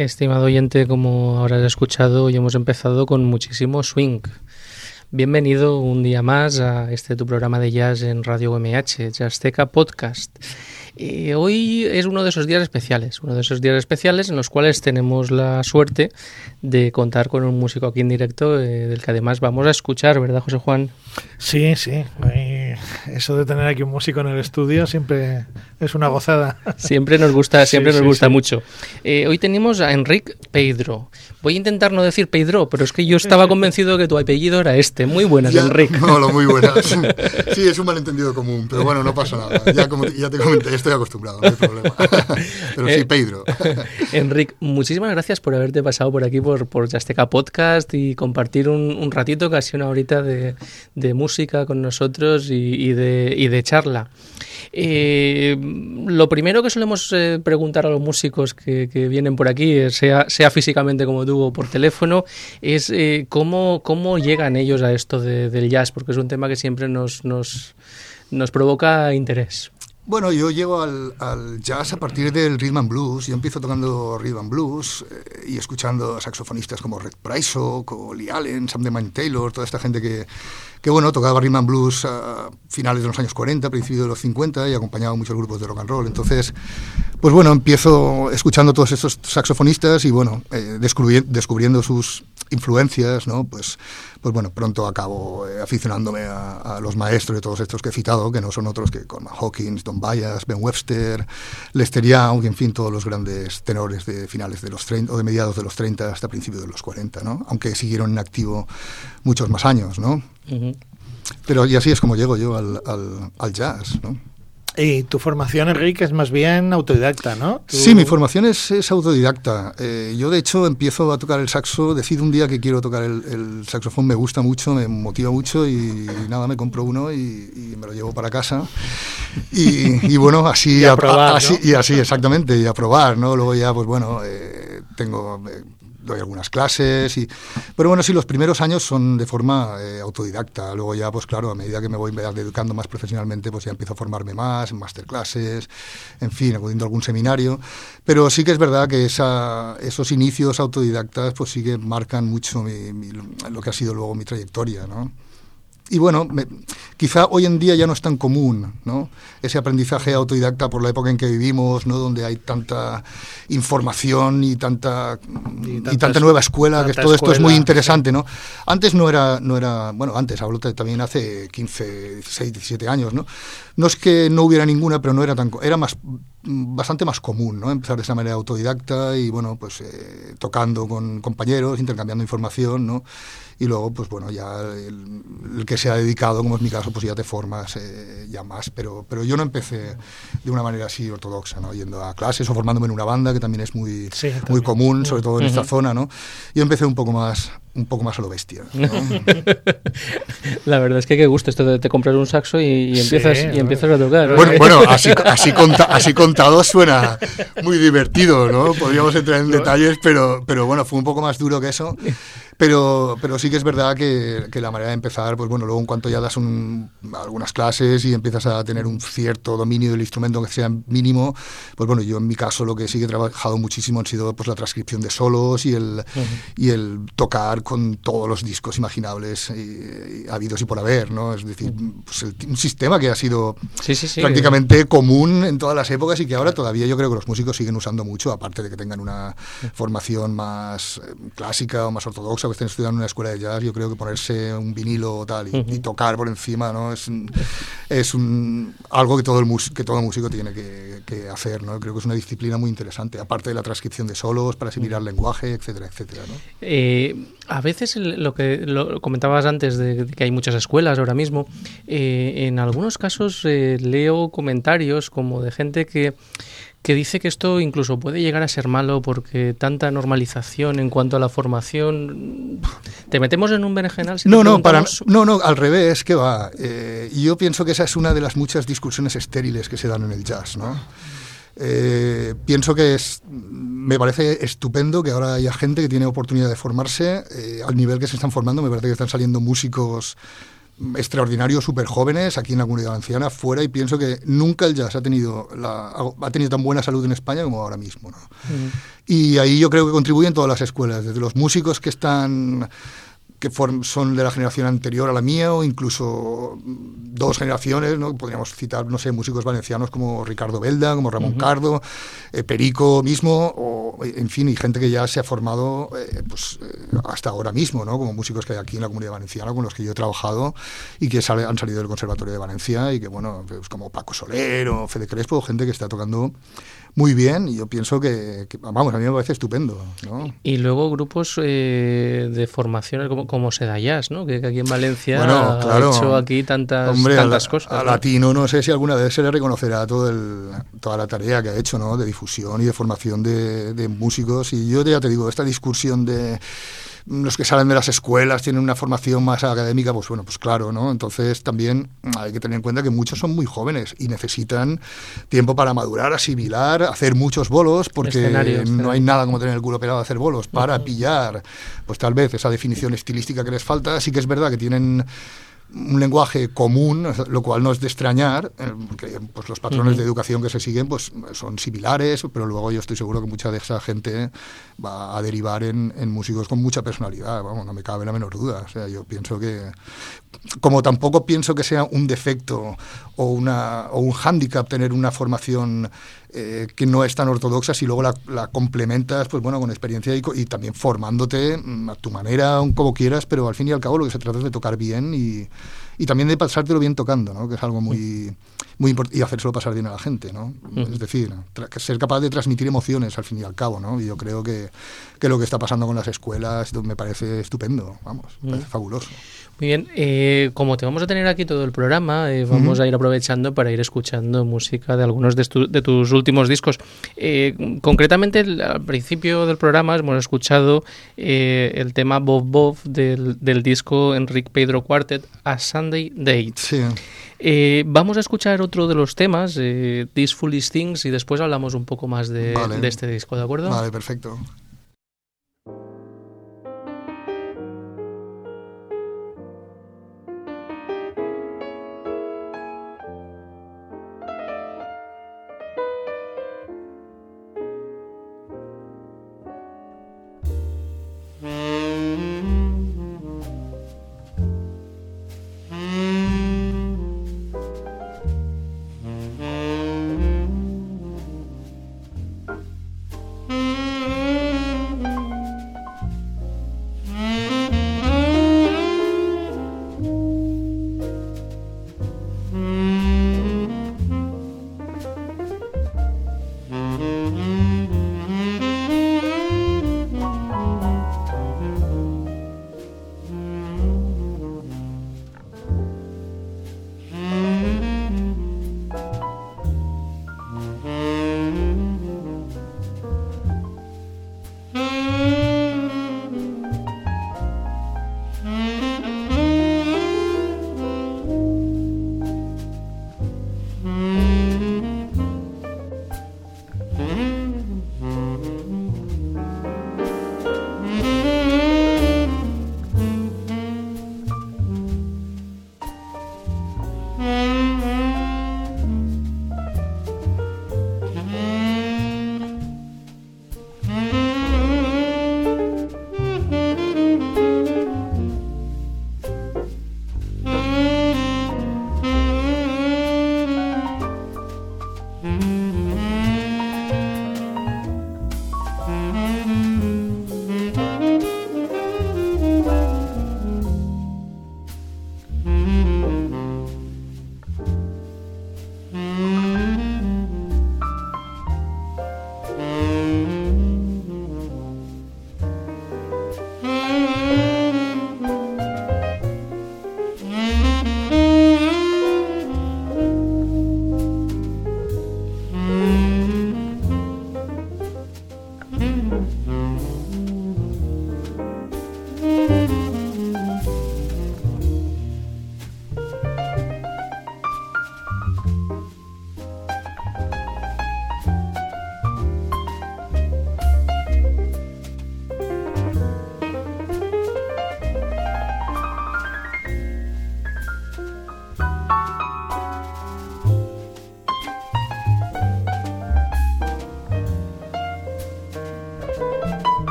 Estimado oyente, como habrás escuchado, hoy hemos empezado con muchísimo swing. Bienvenido un día más a este tu programa de jazz en Radio UMH, Jazzteca Podcast. Eh, hoy es uno de esos días especiales, uno de esos días especiales en los cuales tenemos la suerte de contar con un músico aquí en directo, eh, del que además vamos a escuchar, ¿verdad, José Juan? Sí, sí. Eso de tener aquí un músico en el estudio siempre es una gozada. Siempre nos gusta, siempre nos gusta mucho. Eh, hoy tenemos a Enric Pedro. Voy a intentar no decir Pedro, pero es que yo estaba convencido que tu apellido era este. Muy buenas, Enric. No, muy buenas. Sí, es un malentendido común, pero bueno, no pasa nada. Ya, como, ya te comenté, estoy acostumbrado, no hay problema. Pero sí, eh, Pedro. Enric, muchísimas gracias por haberte pasado por aquí, por, por Podcast y compartir un, ratito, casi una horita de, música con nosotros y, y de charla. Eh, lo primero que solemos eh, preguntar a los músicos que, vienen por aquí, eh, sea, sea físicamente como tú o por teléfono, es cómo, cómo llegan ellos a esto del jazz, porque es un tema que siempre nos, nos, nos provoca interés. Bueno, yo llego al, al, jazz a partir del rhythm and blues. Yo empiezo tocando rhythm and blues y escuchando saxofonistas como Red Price, como Lee Allen, Sam DeMine Taylor, toda esta gente que, que bueno, tocaba rhythm and blues a finales de los años 40, principios de los 50 y acompañaba muchos grupos de rock and roll. Entonces, pues bueno, empiezo escuchando todos estos saxofonistas y bueno, eh, descubriendo sus influencias, ¿no? Pues, pues bueno, pronto acabo eh, aficionándome a, los maestros de todos estos que he citado, que no son otros que Coleman Hawkins, Don Byas, Ben Webster, Lester Young, en fin, todos los grandes tenores de finales de los 30 o de mediados de los 30 hasta principios de los 40, ¿no? Aunque siguieron en activo muchos más años, ¿no? Pero y así es como llego yo al, al, jazz, ¿no? Y tu formación, Enrique, es más bien autodidacta, ¿no? Sí, mi formación es, es autodidacta. Eh, yo, de hecho, empiezo a tocar el saxo, decido un día que quiero tocar el, saxofón, me gusta mucho, me motiva mucho y, nada, me compro uno y, me lo llevo para casa. Y, bueno, así, a, probar, así, y así, exactamente, y a probar, ¿no? Luego ya, pues bueno, eh, tengo... Eh, doy algunas clases. Y, pero bueno, sí, los primeros años son de forma eh, autodidacta. Luego ya, pues claro, a medida que me voy educando más profesionalmente, pues ya empiezo a formarme más en masterclasses, en fin, acudiendo a algún seminario. Pero sí que es verdad que esa, esos inicios autodidactas, pues sí que marcan mucho lo que ha sido luego mi trayectoria, ¿no? Y bueno, quizá hoy en día ya no es tan común, ¿no? Ese aprendizaje autodidacta por la época en que vivimos, ¿no? Donde hay tanta información y tanta y, tanta nueva escuela, que todo esto es muy interesante, ¿no? Antes no era no era, bueno, antes hablo también hace 15, 16, 17 años, ¿no? No es que no hubiera ninguna, pero no era tan era más bastante más común, ¿no? Empezar de esa manera autodidacta y bueno, pues eh, tocando con compañeros, intercambiando información, ¿no? Y luego, pues bueno, ya el, que se ha dedicado, como es mi caso, pues ya te formas eh, ya más, pero, pero yo no empecé de una manera así ortodoxa, ¿no? Yendo a clases o formándome en una banda, que también es muy, muy común, sobre todo en esta zona, ¿no? Yo empecé un poco más, un poco más a lo bestia. La verdad es que qué gusto esto de te comprar un saxo y, empiezas, y empiezas a tocar. Bueno, bueno así, así, así, contado suena muy divertido, ¿no? Podríamos entrar en detalles, pero, pero bueno, fue un poco más duro que eso. Pero, pero sí que es verdad que, que, la manera de empezar, pues bueno, luego en cuanto ya das un, algunas clases y empiezas a tener un cierto dominio del instrumento que sea mínimo, pues bueno, yo en mi caso lo que sí que he trabajado muchísimo han sido pues la transcripción de solos y el, y el tocar con todos los discos imaginables y, habidos y por haber, ¿no? Es decir, pues un sistema que ha sido prácticamente común en todas las épocas y que ahora todavía yo creo que los músicos siguen usando mucho, aparte de que tengan una formación más eh, clásica o más ortodoxa que estén estudiando en una escuela de jazz, yo creo que ponerse un vinilo o tal y, tocar por encima, ¿no? Es, es un, algo que todo, el que todo músico tiene que, hacer, ¿no? Creo que es una disciplina muy interesante, aparte de la transcripción de solos, para asimilar lenguaje, etcétera, etcétera, ¿no? Eh, a veces lo que lo comentabas antes de, que hay muchas escuelas ahora mismo, eh, en algunos casos eh, leo comentarios como de gente que que dice que esto incluso puede llegar a ser malo porque tanta normalización en cuanto a la formación. ¿Te metemos en un berenjenal? Si no, no, para, no, no, al revés, que va. Eh, yo pienso que esa es una de las muchas discusiones estériles que se dan en el jazz, ¿no? Eh, pienso que es, me parece estupendo que ahora haya gente que tiene oportunidad de formarse eh, al nivel que se están formando. Me parece que están saliendo músicos extraordinarios, súper jóvenes aquí en la comunidad valenciana, fuera, y pienso que nunca el jazz ha tenido, la, ha tenido tan buena salud en España como ahora mismo. ¿no? Y ahí yo creo que contribuyen todas las escuelas, desde los músicos que están que son de la generación anterior a la mía o incluso dos generaciones, ¿no? podríamos citar, no sé, músicos valencianos como Ricardo Belda, como Ramón Cardo, eh, Perico mismo, o, en fin, y gente que ya se ha formado eh, pues, eh, hasta ahora mismo, ¿no? como músicos que hay aquí en la comunidad valenciana con los que yo he trabajado y que sale, han salido del Conservatorio de Valencia y que, bueno, pues como Paco Soler o Fede Crespo, gente que está tocando muy bien y yo pienso que, vamos, a mí me parece estupendo. ¿no? Y luego grupos eh, de formación como, como Sedayas, ¿no? que, aquí en Valencia ha hecho aquí tantas, tantas cosas. A Latino no sé si alguna vez se le reconocerá todo el, toda la tarea que ha hecho ¿no? de difusión y de formación de, de músicos y yo ya te digo, esta discusión de los que salen de las escuelas tienen una formación más académica, pues bueno, pues claro, ¿no? Entonces también hay que tener en cuenta que muchos son muy jóvenes y necesitan tiempo para madurar, asimilar, hacer muchos bolos, porque no hay nada como tener el culo pelado a hacer bolos, para pillar, pues tal vez esa definición estilística que les falta. Sí que es verdad que tienen un lenguaje común, lo cual no es de extrañar, eh, porque pues, los patrones de educación que se siguen pues, son similares, pero luego yo estoy seguro que mucha de esa gente va a derivar en, en músicos con mucha personalidad, vamos, no me cabe la menor duda. O sea, yo pienso que, como tampoco pienso que sea un defecto o, una, o un hándicap tener una formación eh, que no es tan ortodoxa si luego la, complementas pues bueno con experiencia y, y, también formándote mm, a tu manera, como quieras, pero al fin y al cabo lo que se trata es de tocar bien y, y también de pasártelo bien tocando, ¿no? que es algo muy, muy importante, y hacérselo pasar bien a la gente. ¿no? Es decir, ser capaz de transmitir emociones al fin y al cabo. ¿no? Y yo creo que, que lo que está pasando con las escuelas me parece estupendo, vamos, me parece fabuloso. Muy bien, eh, como te vamos a tener aquí todo el programa, eh, vamos a ir aprovechando para ir escuchando música de algunos de, de tus últimos discos. Eh, concretamente, al principio del programa hemos escuchado el tema Bob Bob del, del disco Enrique Pedro Quartet, A Sunday Date. Sí. vamos a escuchar otro de los temas, These Foolish Things, y después hablamos un poco más de, de este disco, ¿de acuerdo? Vale, perfecto.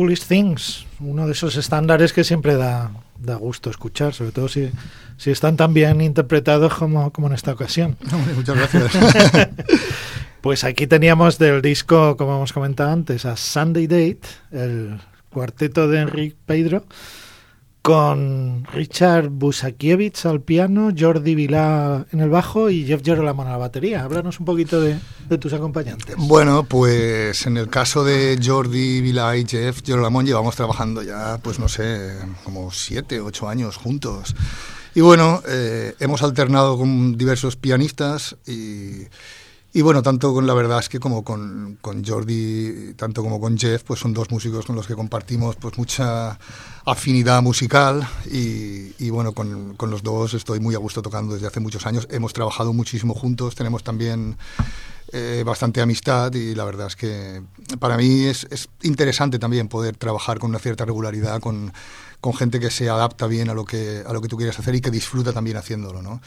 Foolish Things, uno de esos estándares que siempre da, da gusto escuchar, sobre todo si, si están tan bien interpretados como, como en esta ocasión. Muchas gracias. pues aquí teníamos del disco, como hemos comentado antes, a Sunday Date, el cuarteto de Enrique Pedro, con Richard Busakiewicz al piano, Jordi Vilá en el bajo y Jeff Jerolamón a la batería. Háblanos un poquito de, tus acompañantes. Bueno, pues en el caso de Jordi Vilá y Jeff Jerolamón llevamos trabajando ya, pues no sé, como siete, ocho años juntos. Y bueno, eh, hemos alternado con diversos pianistas y y bueno, tanto con la verdad es que como con, con, Jordi, tanto como con Jeff, pues son dos músicos con los que compartimos pues mucha afinidad musical y, y bueno, con, con, los dos estoy muy a gusto tocando desde hace muchos años. Hemos trabajado muchísimo juntos, tenemos también eh, bastante amistad y la verdad es que para mí es, es interesante también poder trabajar con una cierta regularidad con con gente que se adapta bien a lo que, a lo que tú quieres hacer y que disfruta también haciéndolo. ¿no?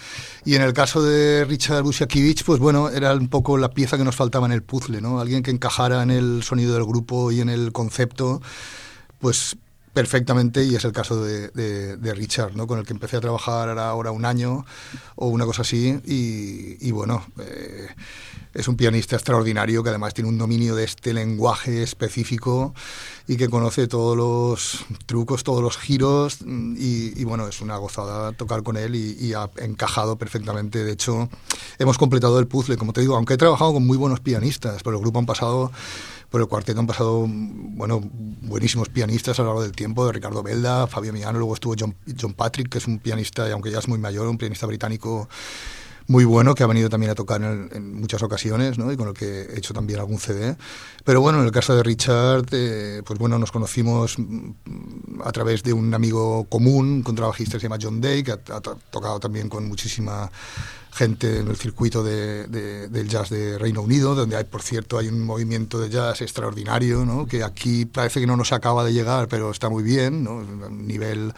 Y en el caso de Richard Busiakiewicz, pues bueno, era un poco la pieza que nos faltaba en el puzzle, ¿no? alguien que encajara en el sonido del grupo y en el concepto, pues perfectamente y es el caso de, Richard, ¿no? con el que empecé a trabajar ahora un año o una cosa así y, bueno, eh, es un pianista extraordinario que además tiene un dominio de este lenguaje específico y que conoce todos los trucos, todos los giros y, y bueno, es una gozada tocar con él y, y, ha encajado perfectamente. De hecho, hemos completado el puzzle, como te digo, aunque he trabajado con muy buenos pianistas, pero el grupo han pasado por el cuarteto han pasado bueno, buenísimos pianistas a lo largo del tiempo, de Ricardo Belda, Fabio Miano, luego estuvo John, Patrick, que es un pianista, aunque ya es muy mayor, un pianista británico muy bueno que ha venido también a tocar en, muchas ocasiones ¿no? y con el que he hecho también algún CD. Pero bueno, en el caso de Richard, eh, pues bueno, nos conocimos a través de un amigo común, un contrabajista que se llama John Day, que ha, ha tocado también con muchísima gente en el circuito de, de, del jazz de Reino Unido, donde hay, por cierto, hay un movimiento de jazz extraordinario, ¿no? que aquí parece que no nos acaba de llegar, pero está muy bien, ¿no? un nivel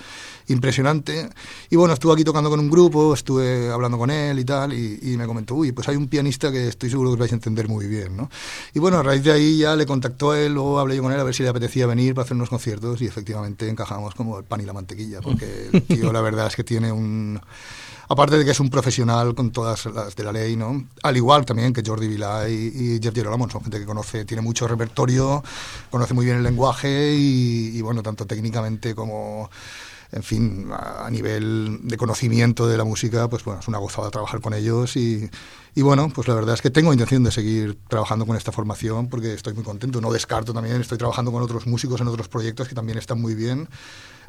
impresionante. Y bueno, estuve aquí tocando con un grupo, estuve hablando con él y tal, y, y, me comentó, uy, pues hay un pianista que estoy seguro que vais a entender muy bien. ¿no? Y bueno, a raíz de ahí ya le contactó a él, luego hablé yo con él a ver si le apetecía venir para hacer unos conciertos, y efectivamente encajamos como el pan y la mantequilla, porque el tío la verdad es que tiene un aparte de que es un profesional con todas las de la ley, ¿no? Al igual también que Jordi Vilá y, y Jeff Girolamo, son gente que conoce, tiene mucho repertorio, conoce muy bien el lenguaje y, bueno, tanto técnicamente como en fin, a, nivel de conocimiento de la música, pues bueno, es una gozada trabajar con ellos y, bueno, pues la verdad es que tengo intención de seguir trabajando con esta formación porque estoy muy contento. No descarto también, estoy trabajando con otros músicos en otros proyectos que también están muy bien.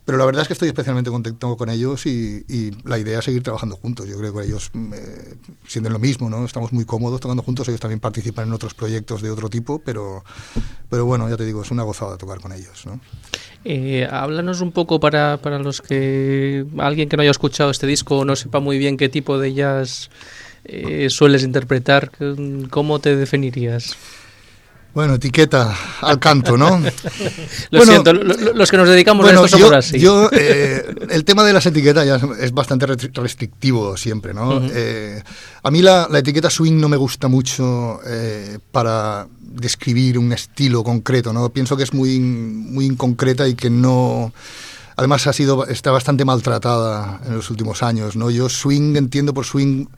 Pero la verdad es que estoy especialmente contento con ellos y, la idea es seguir trabajando juntos. Yo creo que ellos eh, sienten lo mismo, ¿no? Estamos muy cómodos tocando juntos, ellos también participan en otros proyectos de otro tipo, pero, pero bueno, ya te digo, es una gozada tocar con ellos. Eh, háblanos un poco para, para los que alguien que no haya escuchado este disco no sepa muy bien qué tipo de jazz eh, sueles interpretar, ¿cómo te definirías? Bueno, etiqueta al canto, ¿no? lo bueno, siento, los que nos dedicamos bueno, a esto somos así. Yo, eh, el tema de las etiquetas ya es bastante restrictivo siempre, ¿no? Uh -huh. eh, a mí la, la, etiqueta swing no me gusta mucho eh, para describir un estilo concreto, ¿no? Pienso que es muy, muy inconcreta y que no... Además ha sido, está bastante maltratada en los últimos años, ¿no? Yo swing entiendo por swing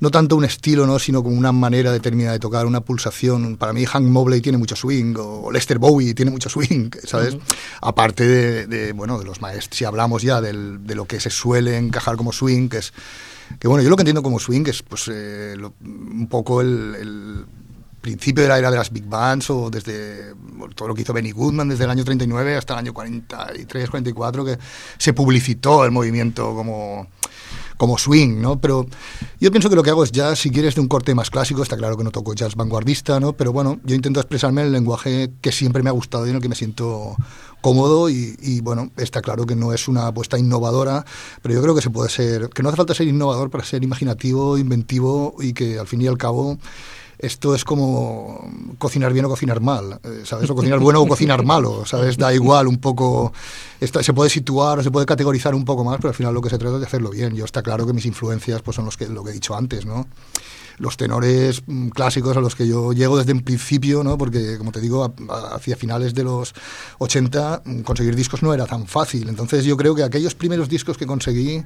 no tanto un estilo, ¿no? sino como una manera determinada de tocar, una pulsación. Para mí Hank Mobley tiene mucho swing, o Lester Bowie tiene mucho swing, ¿sabes? Uh -huh. Aparte de, de, bueno, de los maestros, si hablamos ya del, de lo que se suele encajar como swing, que es, que bueno, yo lo que entiendo como swing es pues eh, lo, un poco el, el principio de la era de las big bands o desde todo lo que hizo Benny Goodman desde el año 39 hasta el año 43, 44 que se publicitó el movimiento como como swing, ¿no? Pero yo pienso que lo que hago es jazz, si quieres, de un corte más clásico, está claro que no toco jazz vanguardista, ¿no? Pero bueno, yo intento expresarme en el lenguaje que siempre me ha gustado y en el que me siento cómodo y, y, bueno, está claro que no es una apuesta innovadora, pero yo creo que se puede ser, que no hace falta ser innovador para ser imaginativo, inventivo y que al fin y al cabo esto es como cocinar bien o cocinar mal, ¿sabes? O cocinar bueno o cocinar malo, ¿sabes? Da igual un poco, esto, se puede situar o se puede categorizar un poco más, pero al final lo que se trata es de hacerlo bien. Yo está claro que mis influencias pues son los que, lo que he dicho antes, ¿no? los tenores mm, clásicos a los que yo llego desde un principio, ¿no? porque como te digo, hacia finales de los 80 mm, conseguir discos no era tan fácil. Entonces yo creo que aquellos primeros discos que conseguí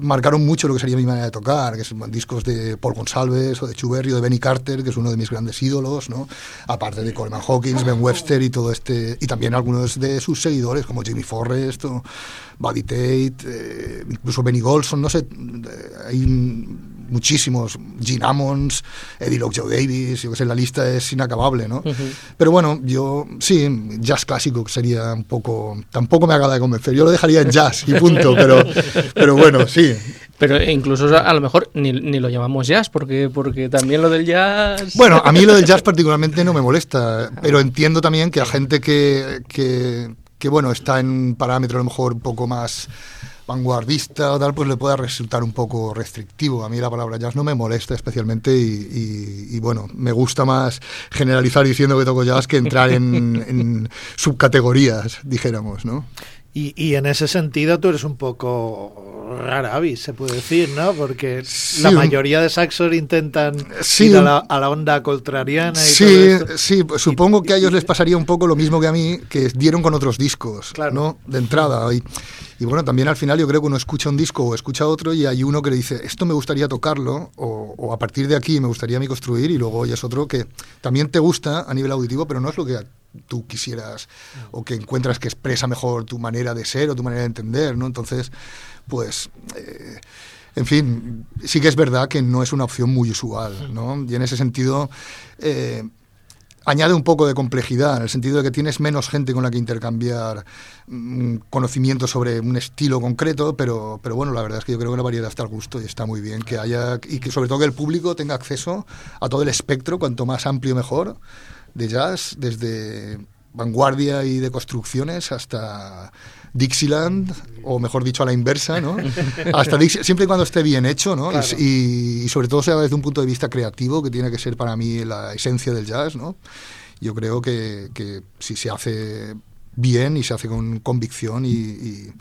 marcaron mucho lo que sería mi manera de tocar, que son discos de Paul Gonsalves o de Chuberry o de Benny Carter, que es uno de mis grandes ídolos, ¿no? aparte de Coleman Hawkins, Ben Webster y todo este, y también algunos de sus seguidores como Jimmy Forrest o Buddy Tate, eh, incluso Benny Golson, no sé, hay muchísimos, Gene Ammons, Eddie Locke Joe Davis, yo que sé, la lista es inacabable, ¿no? Pero bueno, yo sí, jazz clásico sería un poco, tampoco me acaba de convencer, yo lo dejaría en jazz y punto, pero, pero bueno, sí. Pero incluso a lo mejor ni, ni, lo llamamos jazz, porque, porque también lo del jazz... Bueno, a mí lo del jazz particularmente no me molesta, pero entiendo también que a gente que, que, que bueno, está en un parámetro a lo mejor un poco más vanguardista o tal, pues le pueda resultar un poco restrictivo. A mí la palabra jazz no me molesta especialmente y, bueno, me gusta más generalizar diciendo que toco jazz que entrar en, subcategorías, dijéramos, ¿no? Y, en ese sentido tú eres un poco rara se puede decir, ¿no? Porque la mayoría de saxos intentan ir a la, onda contrariana. Y sí, sí, pues supongo que a ellos les pasaría un poco lo mismo que a mí, que dieron con otros discos, ¿no? De entrada. Y, y bueno, también al final yo creo que uno escucha un disco o escucha otro y hay uno que le dice, esto me gustaría tocarlo o, a partir de aquí me gustaría a mí construir y luego es otro que también te gusta a nivel auditivo, pero no es lo que tú quisieras o que encuentras que expresa mejor tu manera de ser o tu manera de entender, ¿no? Entonces, pues... Eh, en fin, sí que es verdad que no es una opción muy usual, ¿no? Y en ese sentido, eh, añade un poco de complejidad, en el sentido de que tienes menos gente con la que intercambiar mm, conocimiento sobre un estilo concreto, pero, pero bueno, la verdad es que yo creo que la variedad está al gusto y está muy bien que haya, y que sobre todo que el público tenga acceso a todo el espectro, cuanto más amplio mejor, de jazz, desde vanguardia y de construcciones hasta Dixieland, o mejor dicho, a la inversa, ¿no? Hasta siempre y cuando esté bien hecho, ¿no? Y, sobre todo sea desde un punto de vista creativo, que tiene que ser para mí la esencia del jazz, ¿no? Yo creo que, que si se hace bien y se hace con convicción y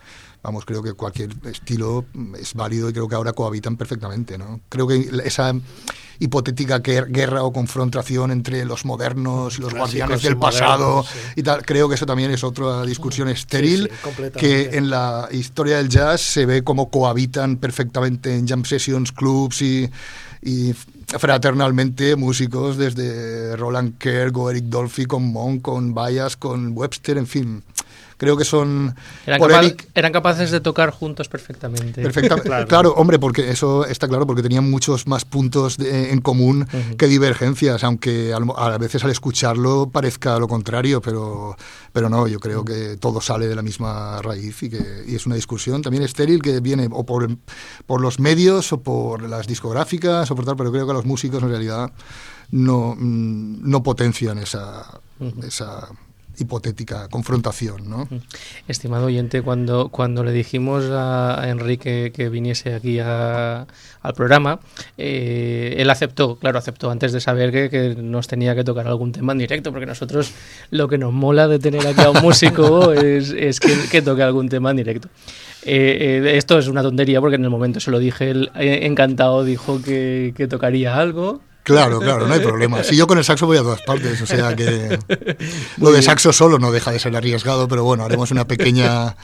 vamos, creo que cualquier estilo es válido y creo que ahora cohabitan perfectamente, ¿no? Creo que esa hipotética guerra o confrontación entre los modernos y los guardianes del pasado y tal, creo que eso también es otra discusión estéril que en la historia del jazz se ve como cohabitan perfectamente en jam sessions, clubs y, y fraternalmente músicos desde Roland Kerr o Eric Dolphy con Monk, con Bayas, con Webster, en fin creo que son... Eran, capaces de tocar juntos perfectamente. Perfectamente, claro. hombre, porque eso está claro, porque tenían muchos más puntos en común que divergencias, aunque a, veces al escucharlo parezca lo contrario, pero, pero no, yo creo que todo sale de la misma raíz y que y es una discusión también estéril que viene o por, por los medios o por las discográficas o por tal, pero creo que los músicos en realidad no, mm, no potencian esa, esa hipotética confrontación. ¿no? Estimado oyente, cuando, cuando le dijimos a Enrique que viniese aquí al programa, eh, él aceptó, claro, aceptó antes de saber que, que, nos tenía que tocar algún tema en directo, porque nosotros lo que nos mola de tener aquí a un músico es, es que, toque algún tema en directo. Eh, eh, esto es una tontería porque en el momento se lo dije, él encantado dijo que, que tocaría algo Claro, claro, no hay problema. Si yo con el saxo voy a todas partes, o sea que lo de saxo solo no deja de ser arriesgado, pero bueno, haremos una pequeña,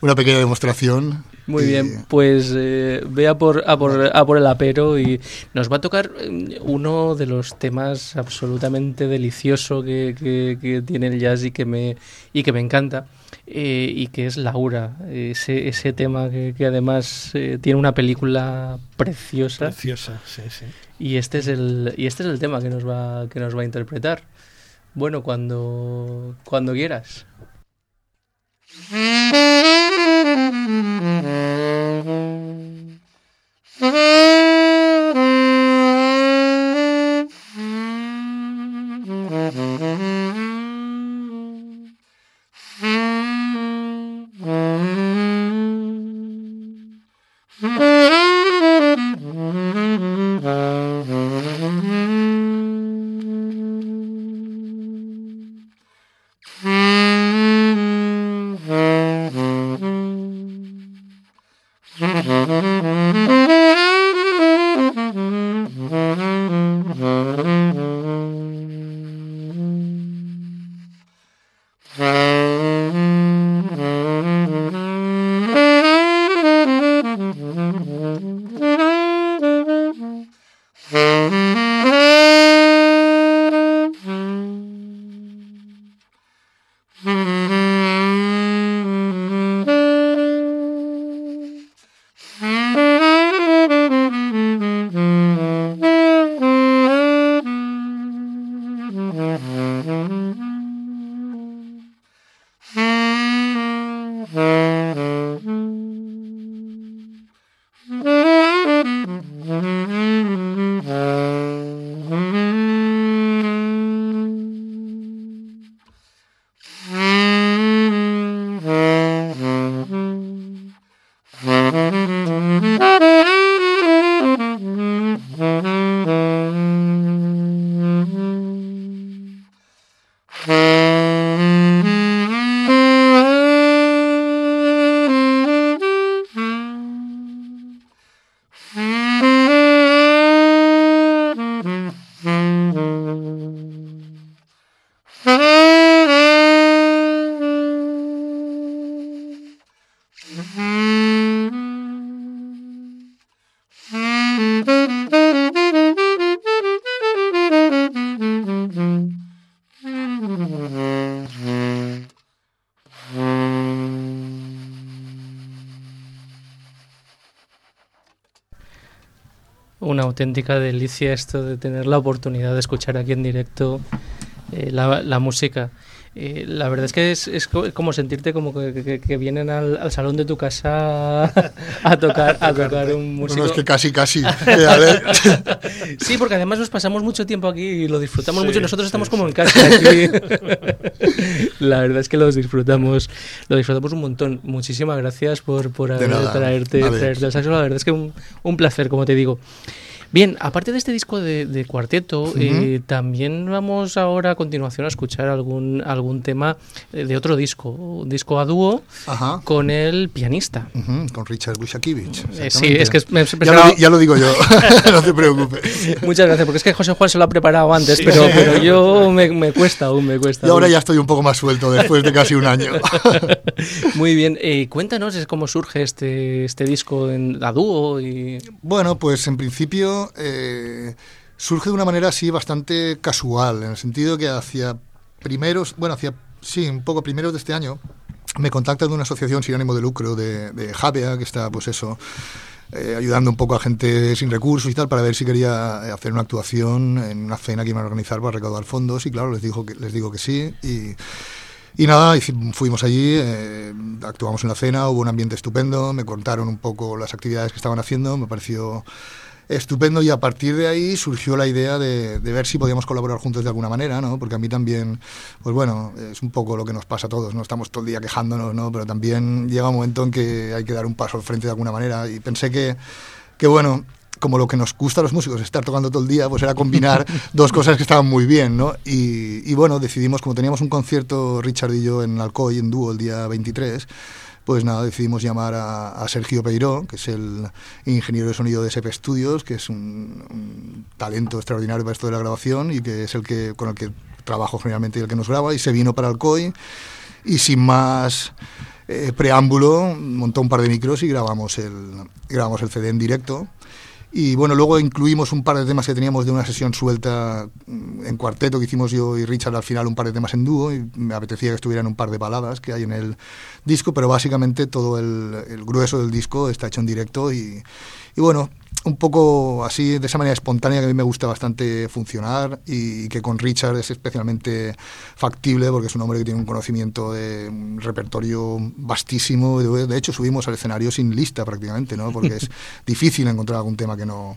una pequeña demostración. Muy bien, pues eh, ve a por, a, por, a por el apero y nos va a tocar eh, uno de los temas absolutamente delicioso que, que, tiene el jazz y que me, y que me encanta. Eh, y que es Laura, ese, ese tema que, que además tiene una película preciosa. Preciosa, sí, sí. Y este es el, y este es el tema que nos va, que nos va a interpretar. Bueno, cuando, cuando quieras. auténtica delicia esto de tener la oportunidad de escuchar aquí en directo eh, la, la música. Eh, la verdad es que es, es como sentirte como que, que, vienen al, al, salón de tu casa a tocar, a tocar un músico. No, es que casi, casi. sí, porque además nos pasamos mucho tiempo aquí y lo disfrutamos sí, mucho. Nosotros estamos sí, como en casa aquí. la verdad es que los disfrutamos, lo disfrutamos un montón. Muchísimas gracias por, por haber, traerte, traerte el saxo. La verdad es que un, un placer, como te digo. Bien, aparte de este disco de, de cuarteto, uh -huh. eh, también vamos ahora a continuación a escuchar algún, algún tema de otro disco, un disco a dúo Ajá. con el pianista. Uh -huh, con Richard Bushakiewicz. Eh, sí, es que me, ya, lo, ya, lo, digo yo, no te preocupes. Muchas gracias, porque es que José Juan se lo ha preparado antes, sí, pero, pero, yo me, me, cuesta aún, me cuesta. Y ahora aún. ya estoy un poco más suelto después de casi un año. Muy bien, eh, cuéntanos cómo surge este, este disco en, a dúo. Y... Bueno, pues en principio eh, surge de una manera así bastante casual, en el sentido que hacia primeros, bueno, hacia, sí, un poco primeros de este año, me contacta de una asociación sin ánimo de lucro de, de Javea, que está, pues eso, eh, ayudando un poco a gente sin recursos y tal, para ver si quería hacer una actuación en una cena que iban a organizar para recaudar fondos, y claro, les, dijo que, les digo que sí, y... Nada, fuimos allí, eh, actuamos en la cena, hubo un ambiente estupendo, me contaron un poco las actividades que estaban haciendo, me pareció estupendo y a partir de ahí surgió la idea de, de, ver si podíamos colaborar juntos de alguna manera, ¿no? Porque a mí también, pues bueno, es un poco lo que nos pasa a todos, no estamos todo el día quejándonos, ¿no? Pero también llega un momento en que hay que dar un paso al frente de alguna manera y pensé que, que bueno, como lo que nos gusta a los músicos, estar tocando todo el día, pues era combinar dos cosas que estaban muy bien, ¿no? Y, y, bueno, decidimos, como teníamos un concierto, Richard y yo, en Alcoy, en dúo, el día 23, pues nada, decidimos llamar a, Sergio Peiró, que es el ingeniero de sonido de SP Studios, que es un, un, talento extraordinario para esto de la grabación y que es el que con el que trabajo generalmente y el que nos graba, y se vino para Alcoy. Y sin más eh, preámbulo montó un par de micros y grabamos el, grabamos el CD en directo y bueno, luego incluimos un par de temas que teníamos de una sesión suelta en cuarteto que hicimos yo y Richard al final, un par de temas en dúo, y me apetecía que estuvieran un par de baladas que hay en el disco, pero básicamente todo el, grueso del disco está hecho en directo y bueno, un poco así, de esa manera espontánea que a mí me gusta bastante funcionar y que con Richard es especialmente factible porque es un hombre que tiene un conocimiento de un repertorio vastísimo. De hecho, subimos al escenario sin lista prácticamente, ¿no? Porque es difícil encontrar algún tema que no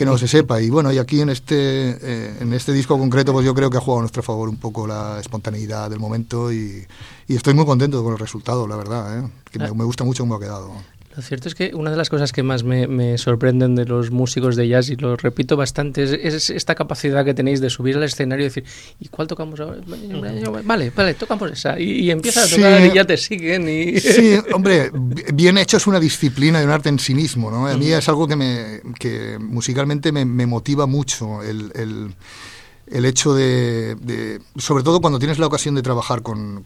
que no se sepa. Y bueno, y aquí en este, eh, en este disco concreto, pues yo creo que ha jugado a nuestro favor un poco la espontaneidad del momento y, y estoy muy contento con el resultado, la verdad, ¿eh? que me, me gusta mucho cómo ha quedado. Lo cierto es que una de las cosas que más me, me, sorprenden de los músicos de jazz, y lo repito bastante, es, es, esta capacidad que tenéis de subir al escenario y decir, ¿y cuál tocamos ahora? Vale, vale, tocamos esa. Y, y empieza a tocar sí, y ya te siguen. Y... Sí, hombre, bien hecho es una disciplina y un arte en sí mismo. ¿no? A mí es algo que, me, que musicalmente me, me motiva mucho. el, el el hecho de, de, sobre todo cuando tienes la ocasión de trabajar con,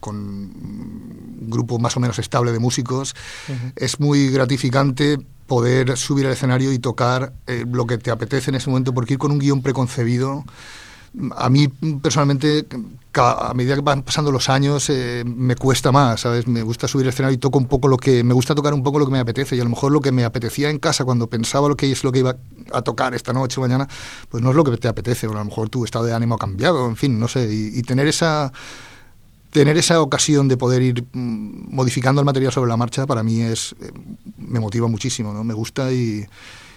grupo más o menos estable de músicos, uh -huh. es muy gratificante poder subir al escenario y tocar eh, lo que te apetece en ese momento, porque ir con un guion preconcebido, a mí personalmente, a medida que van pasando los años, eh, me cuesta más, ¿sabes? Me gusta subir al escenario y toco un poco lo que, me gusta tocar un poco lo que me apetece y a lo mejor lo que me apetecía en casa cuando pensaba lo que es lo que iba a tocar esta noche o mañana, pues no es lo que te apetece, o a lo mejor tu estado de ánimo ha cambiado, en fin, no sé, y, y tener esa tener esa ocasión de poder ir mm, modificando el material sobre la marcha para mí es eh, me motiva muchísimo, ¿no? Me gusta y,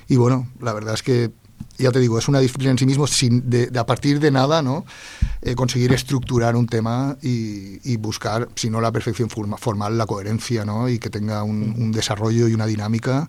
y bueno, la verdad es que ya te digo, es una disciplina en sí mismo, sin, de, de a partir de nada, ¿no? Eh, conseguir estructurar un tema y, y, buscar, si no la perfección forma, formal, la coherencia, ¿no? Y que tenga un, un, desarrollo y una dinámica.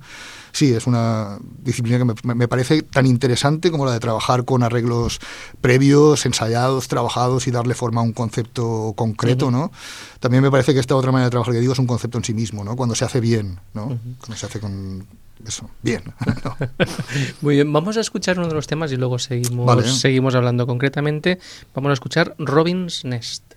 Sí, es una disciplina que me, me, parece tan interesante como la de trabajar con arreglos previos, ensayados, trabajados y darle forma a un concepto concreto, uh -huh. ¿no? También me parece que esta otra manera de trabajar que digo es un concepto en sí mismo, ¿no? Cuando se hace bien, ¿no? Uh -huh. Cuando se hace con eso, bien. ¿no? Muy bien, vamos a escuchar uno de los temas y luego seguimos, vale. seguimos hablando concretamente. Vamos a escuchar Robin's Nest.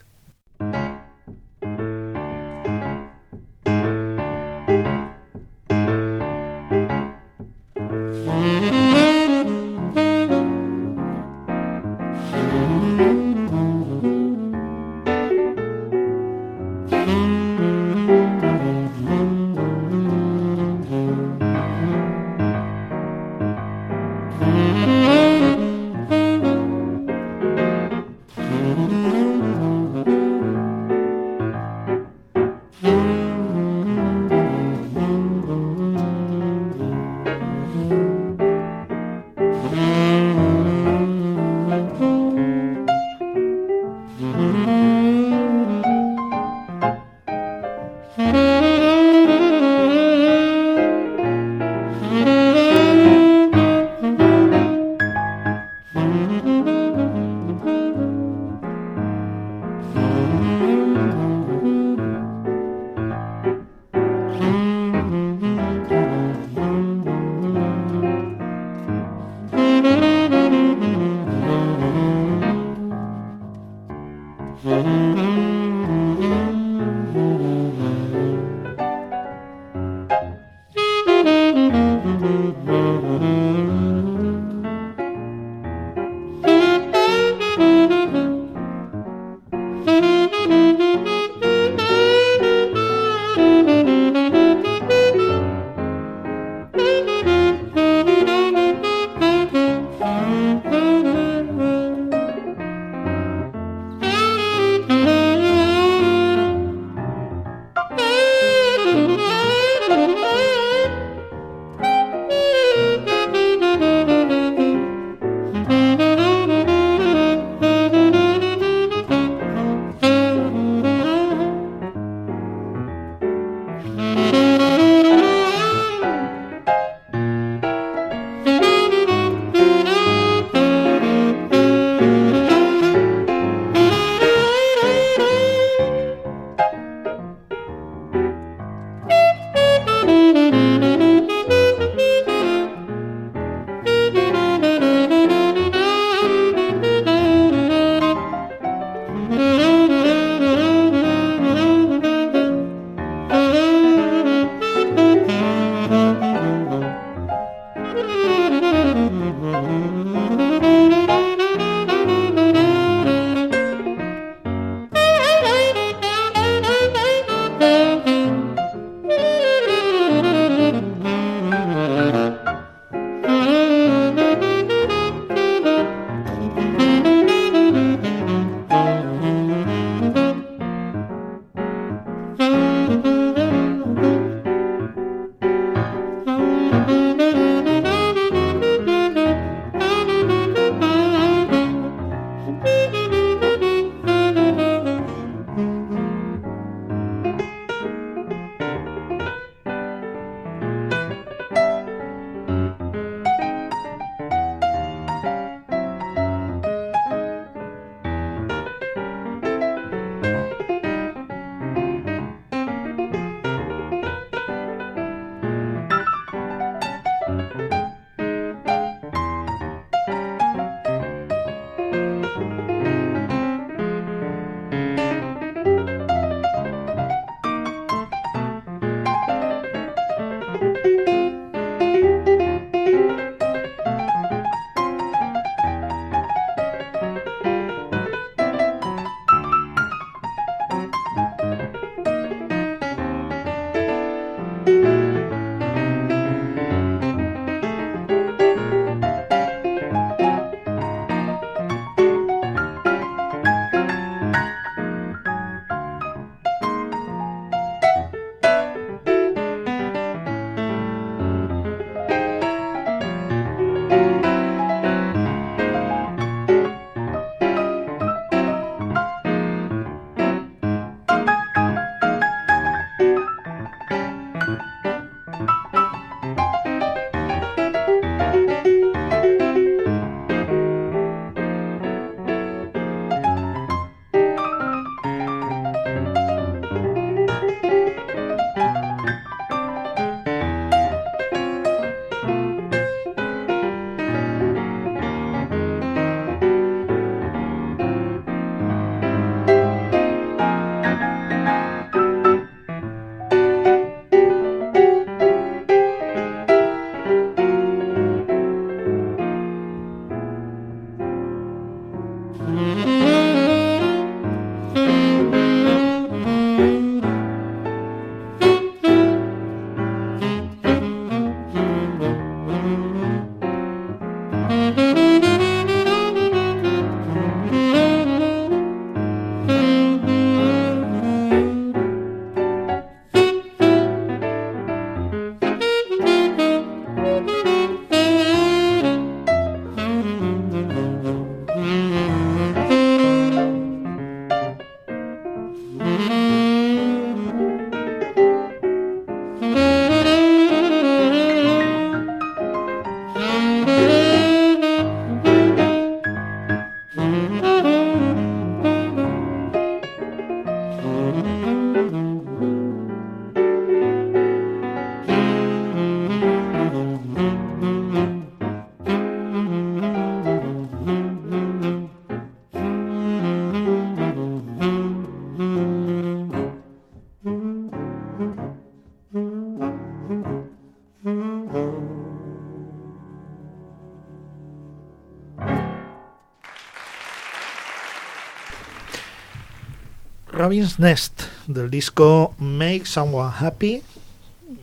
Robin's Nest, del disco Make Someone Happy,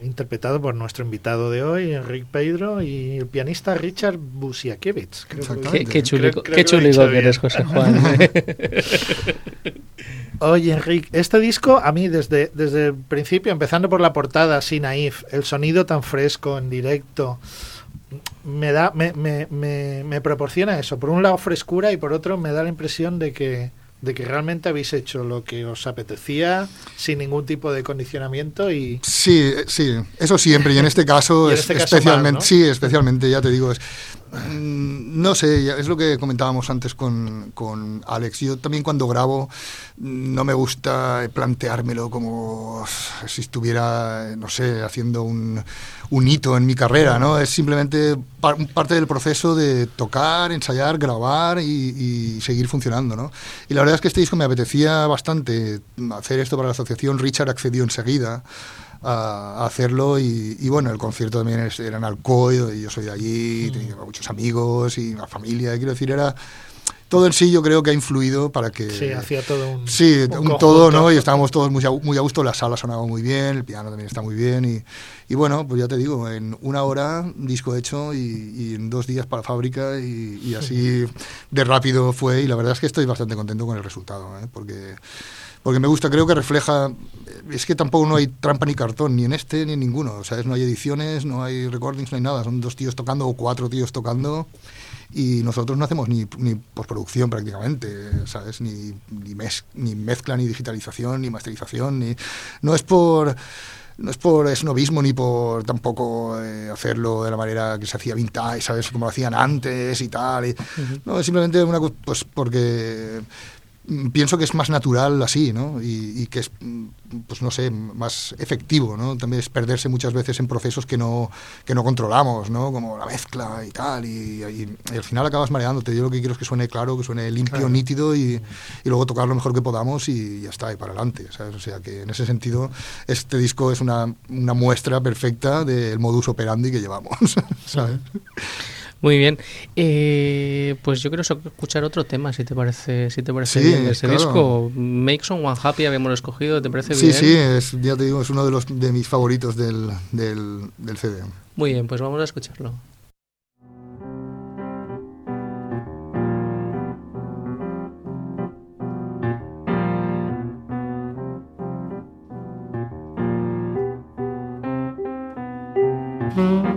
interpretado por nuestro invitado de hoy, Enrique Pedro, y el pianista Richard Busiakiewicz. Qué, qué, chulico, qué chulico que eres, José Juan. Oye, Enrique, este disco a mí desde, desde el principio, empezando por la portada así naif, el sonido tan fresco en directo, me da me, me, me, me proporciona eso. Por un lado frescura y por otro me da la impresión de que de que realmente habéis hecho lo que os apetecía sin ningún tipo de condicionamiento y sí sí eso siempre y en este caso, es, este especialmente sí especialmente ya te digo es, Mm, no sé, es lo que comentábamos antes con, con, Alex. Yo también cuando grabo no me gusta planteármelo como si estuviera, no sé, haciendo un, un hito en mi carrera, ¿no? Es simplemente parte del proceso de tocar, ensayar, grabar y, y, seguir funcionando, ¿no? Y la verdad es que este disco me apetecía bastante hacer esto para la asociación. Richard accedió enseguida a, hacerlo y, bueno, el concierto también es, era en Alcoy, y yo soy de allí, mm. tenía muchos amigos y una familia, quiero decir, era todo en sí yo creo que ha influido para que... Sí, hacía todo un... Sí, un, todo, ¿no? Y estábamos todos muy a, muy a gusto, la sala sonaba muy bien, el piano también está muy bien y, y bueno, pues ya te digo, en una hora disco hecho y, y en dos días para fábrica y, y, así de rápido fue y la verdad es que estoy bastante contento con el resultado, ¿eh? porque porque me gusta, creo que refleja, es que tampoco no hay trampa ni cartón, ni en este ni en ninguno, o sea, no hay ediciones, no hay recordings, no hay nada, son dos tíos tocando o cuatro tíos tocando y nosotros no hacemos ni, ni postproducción prácticamente, ¿sabes? Ni, ni, ni mezcla, ni digitalización, ni masterización, ni... No es por no es por esnovismo ni por tampoco eh, hacerlo de la manera que se hacía vintage, ¿sabes? Como lo hacían antes y tal. Y, No, es simplemente una, pues porque pienso que es más natural así, ¿no? Y, que es, pues no sé, más efectivo, ¿no? También es perderse muchas veces en procesos que no, que no controlamos, ¿no? Como la mezcla y tal, y, al final acabas mareándote. Yo lo que quiero es que suene claro, que suene limpio, nítido, y, luego tocar lo mejor que podamos y ya está, y para adelante, ¿sabes? O sea que en ese sentido este disco es una, una muestra perfecta del modus operandi que llevamos, ¿sabes? Muy bien. Eh, pues yo quiero escuchar otro tema, si te parece, si te parece bien. Ese disco, Make One Happy, habíamos escogido, ¿te parece bien? Sí, sí, es, ya te digo, es uno de, los, de mis favoritos del, del, del CD. Muy bien, pues vamos a escucharlo. Mm-hmm.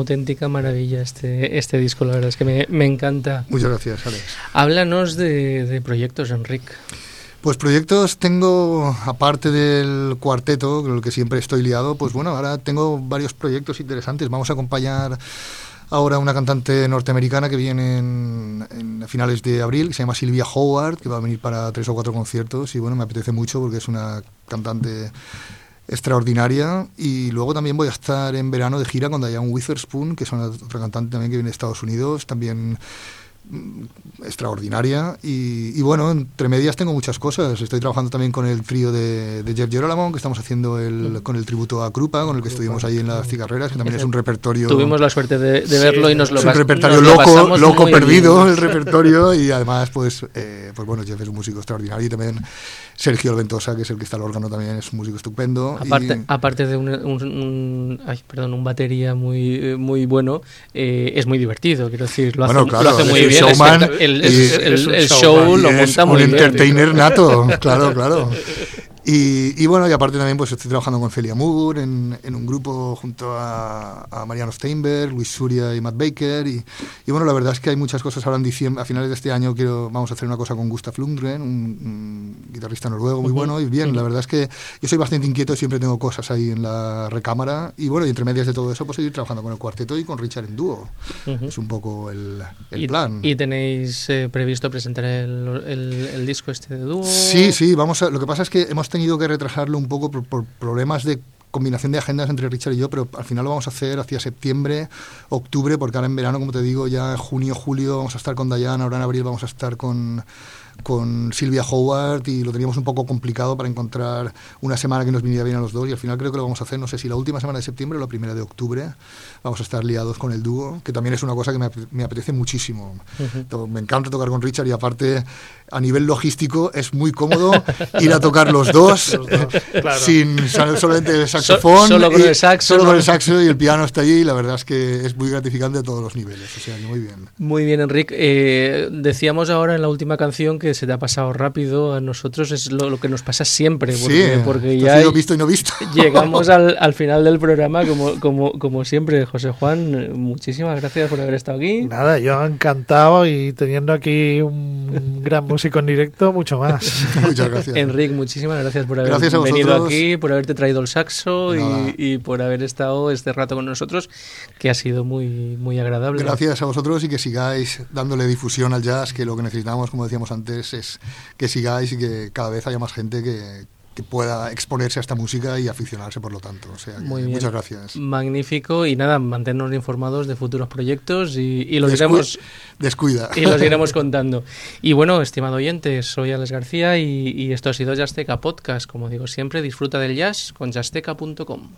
Auténtica maravilla este, este disco, la verdad es que me, me encanta. Muchas gracias, Alex. Háblanos de, de proyectos, Enrique. Pues proyectos tengo, aparte del cuarteto, con el que siempre estoy liado, pues bueno, ahora tengo varios proyectos interesantes. Vamos a acompañar ahora una cantante norteamericana que viene en, finales de abril, que se llama Silvia Howard, que va a venir para tres o cuatro conciertos y bueno, me apetece mucho porque es una cantante extraordinaria. Y luego también voy a estar en verano de gira con Diane Witherspoon, que es una otra cantante también que viene de Estados Unidos, también extraordinaria y, y, bueno, entre medias tengo muchas cosas. Estoy trabajando también con el trío de, de Jeff Girolamo, que estamos haciendo el, con el tributo a Krupa, con el que estuvimos ahí en las cigarreras, que también es un repertorio... Tuvimos la suerte de, de verlo sí, y nos lo Es un repertorio loco, loco perdido, bien. el repertorio, y además, pues, eh, pues bueno, Jeff es un músico extraordinario y también Sergio Alventosa, que es el que está al órgano también, es un músico estupendo. Aparte, y... aparte de un, un, un, ay, perdón, un batería muy, muy bueno, eh, es muy divertido, quiero decir, lo hace, bueno, claro, lo hace muy bien. Showman, el, el, el, el show lo monta muy un bien. entertainer nato, claro, claro. Y, y, bueno, y aparte también pues estoy trabajando con Celia Moore en, en un grupo junto a, a, Mariano Steinberg, Luis Suria y Matt Baker. Y, y, bueno, la verdad es que hay muchas cosas ahora en diciembre, a finales de este año quiero, vamos a hacer una cosa con Gustav Lundgren, un, un guitarrista noruego muy uh -huh. bueno y bien. Uh -huh. La verdad es que yo soy bastante inquieto, siempre tengo cosas ahí en la recámara. Y bueno, y entre medias de todo eso, pues seguir trabajando con el cuarteto y con Richard en dúo. Uh -huh. Es un poco el, el y, plan. ¿Y tenéis eh, previsto presentar el, el, el, disco este de dúo? Sí, sí, vamos a, lo que pasa es que hemos tenido que retrasarlo un poco por, por problemas de combinación de agendas entre Richard y yo, pero al final lo vamos a hacer hacia septiembre, octubre, porque ahora en verano, como te digo, ya junio, julio vamos a estar con Diana, ahora en abril vamos a estar con, con Silvia Howard y lo teníamos un poco complicado para encontrar una semana que nos viniera bien a los dos y al final creo que lo vamos a hacer, no sé si la última semana de septiembre o la primera de octubre, vamos a estar liados con el dúo, que también es una cosa que me, me apetece muchísimo. Uh -huh. Me encanta tocar con Richard y aparte a nivel logístico es muy cómodo ir a tocar los dos, los dos claro. sin solamente el saxofón, so, solo con el saxo, solo con el saxo y el piano está allí y la verdad es que es muy gratificante a todos los niveles, o sea, muy bien. Muy bien, Enrique. Eh, decíamos ahora en la última canción que se te ha pasado rápido. A nosotros es lo, que nos pasa siempre. Porque, sí, porque ya sido visto y no visto. llegamos al, al, final del programa, como, como, como siempre. José Juan, muchísimas gracias por haber estado aquí. Nada, yo encantado y teniendo aquí un gran músico en directo, mucho más. Muchas gracias. Enrique, muchísimas gracias por haber venido aquí, por haberte traído el saxo y, y, por haber estado este rato con nosotros, que ha sido muy, muy agradable. Gracias a vosotros y que sigáis dándole difusión al jazz, que lo que necesitamos, como decíamos antes, es que sigáis y que cada vez haya más gente que, pueda exponerse a esta música y aficionarse por lo tanto. O sea, muchas gracias. Magnífico y nada, mantenernos informados de futuros proyectos y, y los iremos descuida. y los iremos contando. Y bueno, estimado oyente, soy Alex García y, y esto ha sido Jazzteca Podcast. Como digo siempre, disfruta del jazz con jazzteca.com.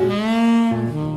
Mm-hmm.